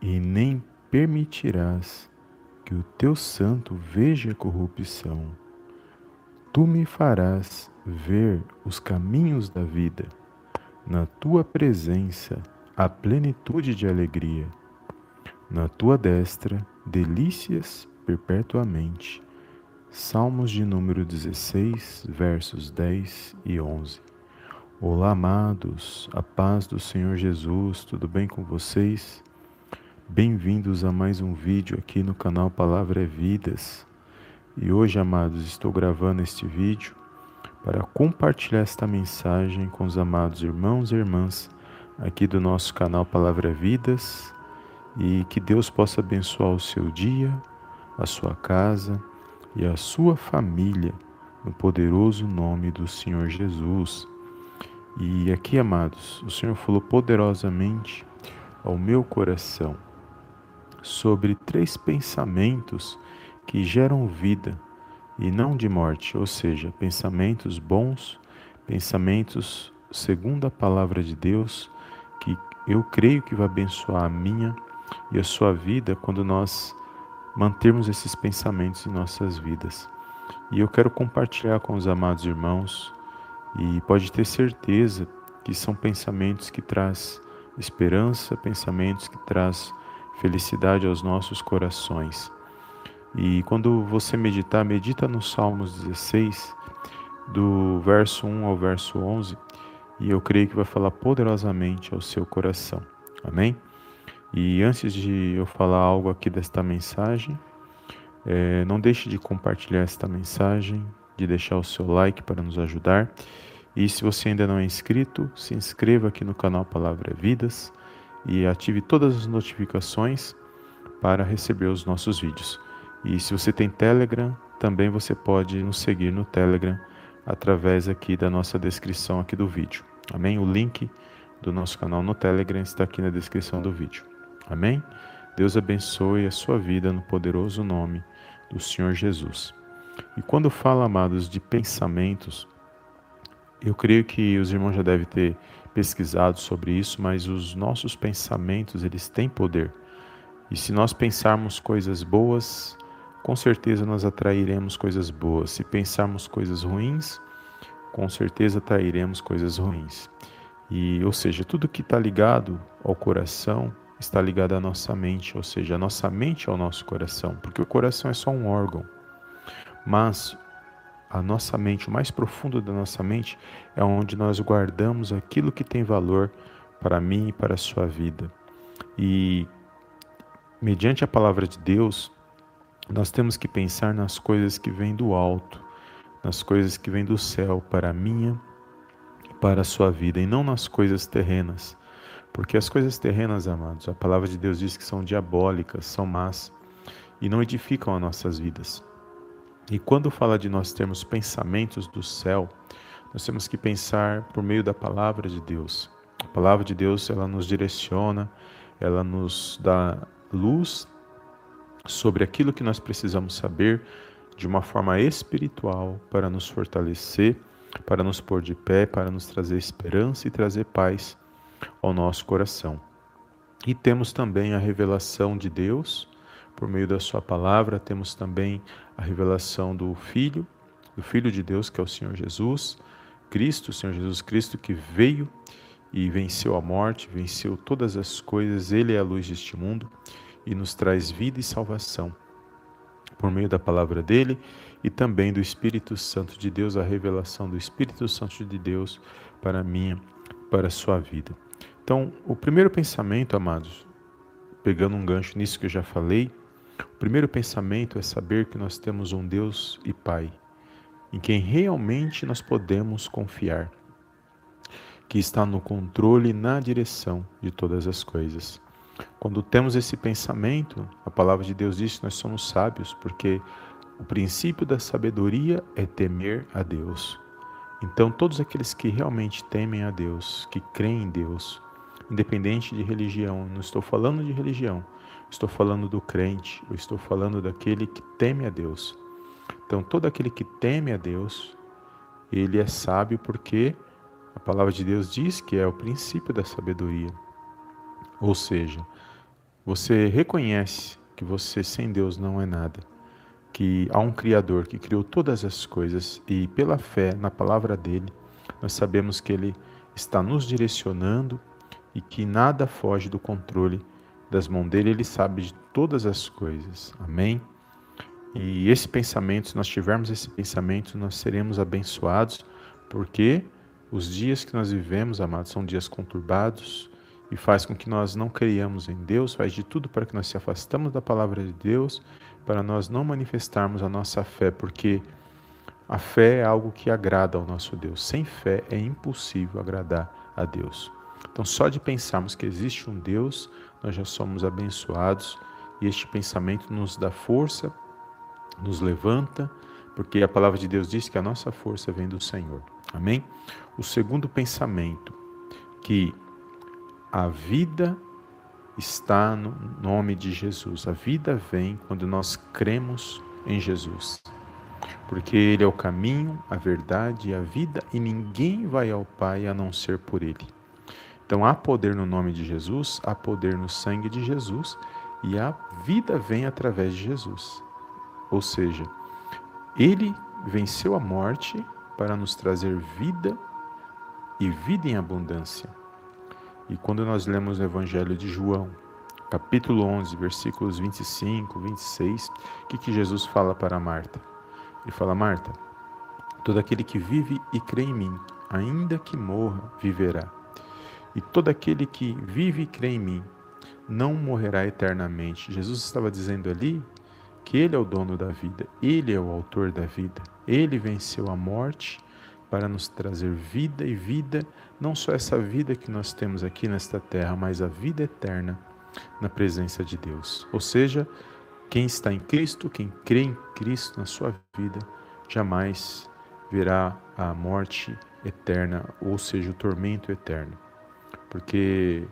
e nem permitirás que o teu santo veja corrupção. Tu me farás ver os caminhos da vida. Na tua presença, a plenitude de alegria. Na tua destra, delícias perpetuamente. Salmos de número 16, versos 10 e 11. Olá, amados, a paz do Senhor Jesus, tudo bem com vocês? Bem-vindos a mais um vídeo aqui no canal Palavra é Vidas. E hoje, amados, estou gravando este vídeo para compartilhar esta mensagem com os amados irmãos e irmãs aqui do nosso canal Palavra é Vidas e que Deus possa abençoar o seu dia, a sua casa e a sua família no poderoso nome do Senhor Jesus. E aqui, amados, o Senhor falou poderosamente ao meu coração sobre três pensamentos que geram vida e não de morte, ou seja, pensamentos bons, pensamentos segundo a palavra de Deus, que eu creio que vai abençoar a minha e a sua vida quando nós mantermos esses pensamentos em nossas vidas. E eu quero compartilhar com os amados irmãos e pode ter certeza que são pensamentos que traz esperança, pensamentos que traz felicidade aos nossos corações. E quando você meditar, medita no Salmos 16, do verso 1 ao verso 11, e eu creio que vai falar poderosamente ao seu coração. Amém? E antes de eu falar algo aqui desta mensagem, é, não deixe de compartilhar esta mensagem, de deixar o seu like para nos ajudar. E se você ainda não é inscrito, se inscreva aqui no canal Palavra Vidas e ative todas as notificações para receber os nossos vídeos. E se você tem Telegram, também você pode nos seguir no Telegram através aqui da nossa descrição aqui do vídeo. Amém? O link do nosso canal no Telegram está aqui na descrição do vídeo. Amém? Deus abençoe a sua vida no poderoso nome do Senhor Jesus. E quando fala, amados, de pensamentos, eu creio que os irmãos já devem ter pesquisado sobre isso, mas os nossos pensamentos, eles têm poder. E se nós pensarmos coisas boas, com certeza nós atrairemos coisas boas. Se pensarmos coisas ruins, com certeza atrairemos coisas ruins. E, ou seja, tudo que está ligado ao coração está ligado à nossa mente, ou seja, a nossa mente é o nosso coração, porque o coração é só um órgão. Mas a nossa mente, o mais profundo da nossa mente, é onde nós guardamos aquilo que tem valor para mim e para a sua vida. E mediante a palavra de Deus, nós temos que pensar nas coisas que vêm do alto, nas coisas que vêm do céu para a minha e para a sua vida, e não nas coisas terrenas. Porque as coisas terrenas, amados, a palavra de Deus diz que são diabólicas, são más e não edificam as nossas vidas. E quando fala de nós termos pensamentos do céu, nós temos que pensar por meio da palavra de Deus. A palavra de Deus, ela nos direciona, ela nos dá luz sobre aquilo que nós precisamos saber de uma forma espiritual para nos fortalecer, para nos pôr de pé, para nos trazer esperança e trazer paz ao nosso coração. E temos também a revelação de Deus por meio da Sua palavra, temos também a revelação do Filho, do Filho de Deus, que é o Senhor Jesus, Cristo, o Senhor Jesus Cristo, que veio e venceu a morte, venceu todas as coisas, Ele é a luz deste mundo e nos traz vida e salvação por meio da palavra dele e também do Espírito Santo de Deus, a revelação do Espírito Santo de Deus para mim, para a sua vida. Então, o primeiro pensamento, amados, pegando um gancho nisso que eu já falei, o primeiro pensamento é saber que nós temos um Deus e Pai, em quem realmente nós podemos confiar, que está no controle e na direção de todas as coisas. Quando temos esse pensamento, a palavra de Deus diz que nós somos sábios, porque o princípio da sabedoria é temer a Deus. Então, todos aqueles que realmente temem a Deus, que creem em Deus, independente de religião. Não estou falando de religião, estou falando do crente, eu estou falando daquele que teme a Deus. Então, todo aquele que teme a Deus, ele é sábio porque a palavra de Deus diz que é o princípio da sabedoria. Ou seja, você reconhece que você sem Deus não é nada, que há um Criador que criou todas as coisas e pela fé na palavra dele, nós sabemos que ele está nos direcionando e que nada foge do controle das mãos dele, ele sabe de todas as coisas. Amém? E esse pensamento, se nós tivermos esse pensamento, nós seremos abençoados, porque os dias que nós vivemos, amados, são dias conturbados e faz com que nós não creiamos em Deus, faz de tudo para que nós se afastamos da palavra de Deus, para nós não manifestarmos a nossa fé, porque a fé é algo que agrada ao nosso Deus. Sem fé é impossível agradar a Deus. Então, só de pensarmos que existe um Deus, nós já somos abençoados e este pensamento nos dá força, nos levanta, porque a palavra de Deus diz que a nossa força vem do Senhor. Amém? O segundo pensamento, que a vida está no nome de Jesus. A vida vem quando nós cremos em Jesus. Porque Ele é o caminho, a verdade e a vida, e ninguém vai ao Pai a não ser por Ele. Então há poder no nome de Jesus, há poder no sangue de Jesus, e a vida vem através de Jesus. Ou seja, Ele venceu a morte para nos trazer vida e vida em abundância. E quando nós lemos o Evangelho de João, capítulo 11, versículos 25, 26, o que, que Jesus fala para Marta? Ele fala: Marta, todo aquele que vive e crê em mim, ainda que morra, viverá. E todo aquele que vive e crê em mim, não morrerá eternamente. Jesus estava dizendo ali que Ele é o dono da vida, Ele é o autor da vida, Ele venceu a morte para nos trazer vida e vida, não só essa vida que nós temos aqui nesta terra, mas a vida eterna na presença de Deus. Ou seja, quem está em Cristo, quem crê em Cristo na sua vida, jamais verá a morte eterna, ou seja, o tormento eterno. Porque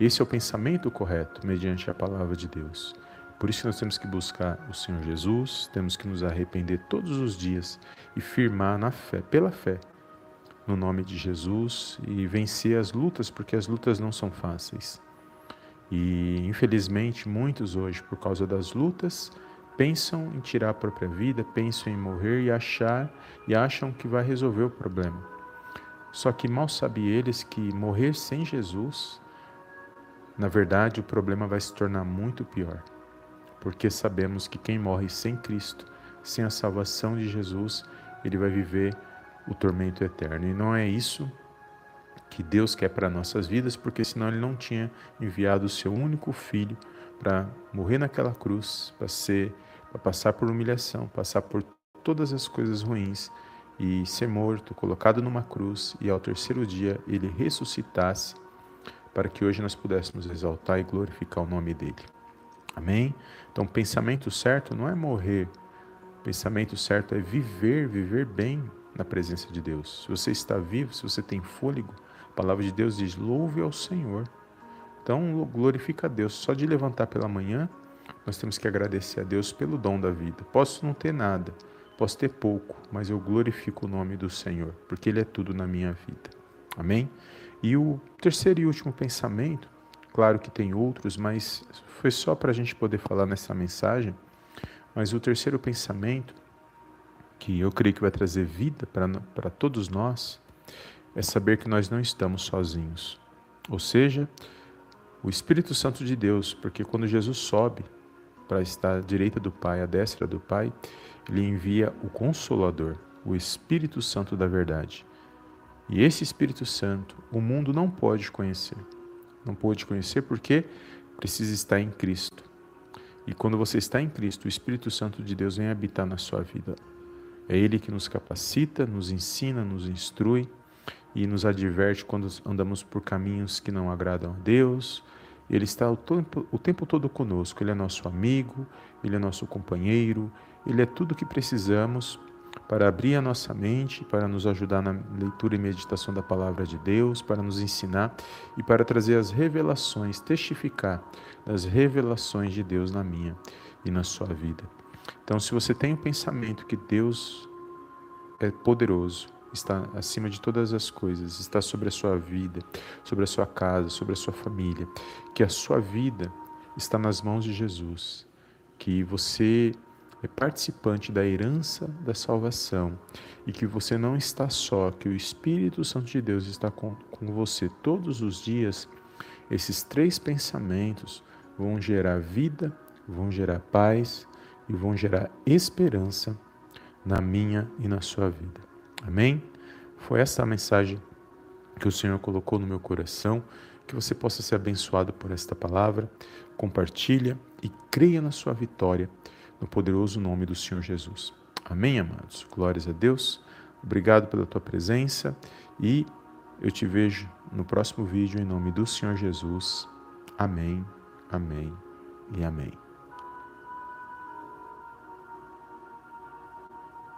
esse é o pensamento correto mediante a palavra de Deus. Por isso nós temos que buscar o Senhor Jesus, temos que nos arrepender todos os dias e firmar na fé, pela fé, no nome de Jesus e vencer as lutas, porque as lutas não são fáceis. E infelizmente muitos hoje, por causa das lutas, pensam em tirar a própria vida, pensam em morrer e achar e acham que vai resolver o problema. Só que mal sabem eles que morrer sem Jesus, na verdade, o problema vai se tornar muito pior porque sabemos que quem morre sem Cristo, sem a salvação de Jesus, ele vai viver o tormento eterno. E não é isso que Deus quer para nossas vidas, porque senão ele não tinha enviado o seu único filho para morrer naquela cruz, para ser, para passar por humilhação, passar por todas as coisas ruins e ser morto, colocado numa cruz e ao terceiro dia ele ressuscitasse para que hoje nós pudéssemos exaltar e glorificar o nome dele. Amém? Então, pensamento certo não é morrer. Pensamento certo é viver, viver bem na presença de Deus. Se você está vivo, se você tem fôlego, a palavra de Deus diz: louve ao Senhor. Então, glorifica a Deus. Só de levantar pela manhã, nós temos que agradecer a Deus pelo dom da vida. Posso não ter nada, posso ter pouco, mas eu glorifico o nome do Senhor, porque Ele é tudo na minha vida. Amém? E o terceiro e último pensamento Claro que tem outros, mas foi só para a gente poder falar nessa mensagem. Mas o terceiro pensamento, que eu creio que vai trazer vida para todos nós, é saber que nós não estamos sozinhos. Ou seja, o Espírito Santo de Deus, porque quando Jesus sobe para estar à direita do Pai, à destra do Pai, ele envia o Consolador, o Espírito Santo da verdade. E esse Espírito Santo o mundo não pode conhecer não pôde conhecer porque precisa estar em Cristo. E quando você está em Cristo, o Espírito Santo de Deus vem habitar na sua vida. É Ele que nos capacita, nos ensina, nos instrui e nos adverte quando andamos por caminhos que não agradam a Deus. Ele está o tempo, o tempo todo conosco. Ele é nosso amigo, Ele é nosso companheiro, Ele é tudo o que precisamos para abrir a nossa mente, para nos ajudar na leitura e meditação da palavra de Deus, para nos ensinar e para trazer as revelações, testificar das revelações de Deus na minha e na sua vida. Então, se você tem o pensamento que Deus é poderoso, está acima de todas as coisas, está sobre a sua vida, sobre a sua casa, sobre a sua família, que a sua vida está nas mãos de Jesus, que você é participante da herança da salvação e que você não está só, que o Espírito Santo de Deus está com, com você todos os dias, esses três pensamentos vão gerar vida, vão gerar paz e vão gerar esperança na minha e na sua vida. Amém? Foi essa a mensagem que o Senhor colocou no meu coração, que você possa ser abençoado por esta palavra. Compartilha e creia na sua vitória no poderoso nome do Senhor Jesus. Amém, amados. Glórias a Deus. Obrigado pela tua presença e eu te vejo no próximo vídeo em nome do Senhor Jesus. Amém. Amém e amém.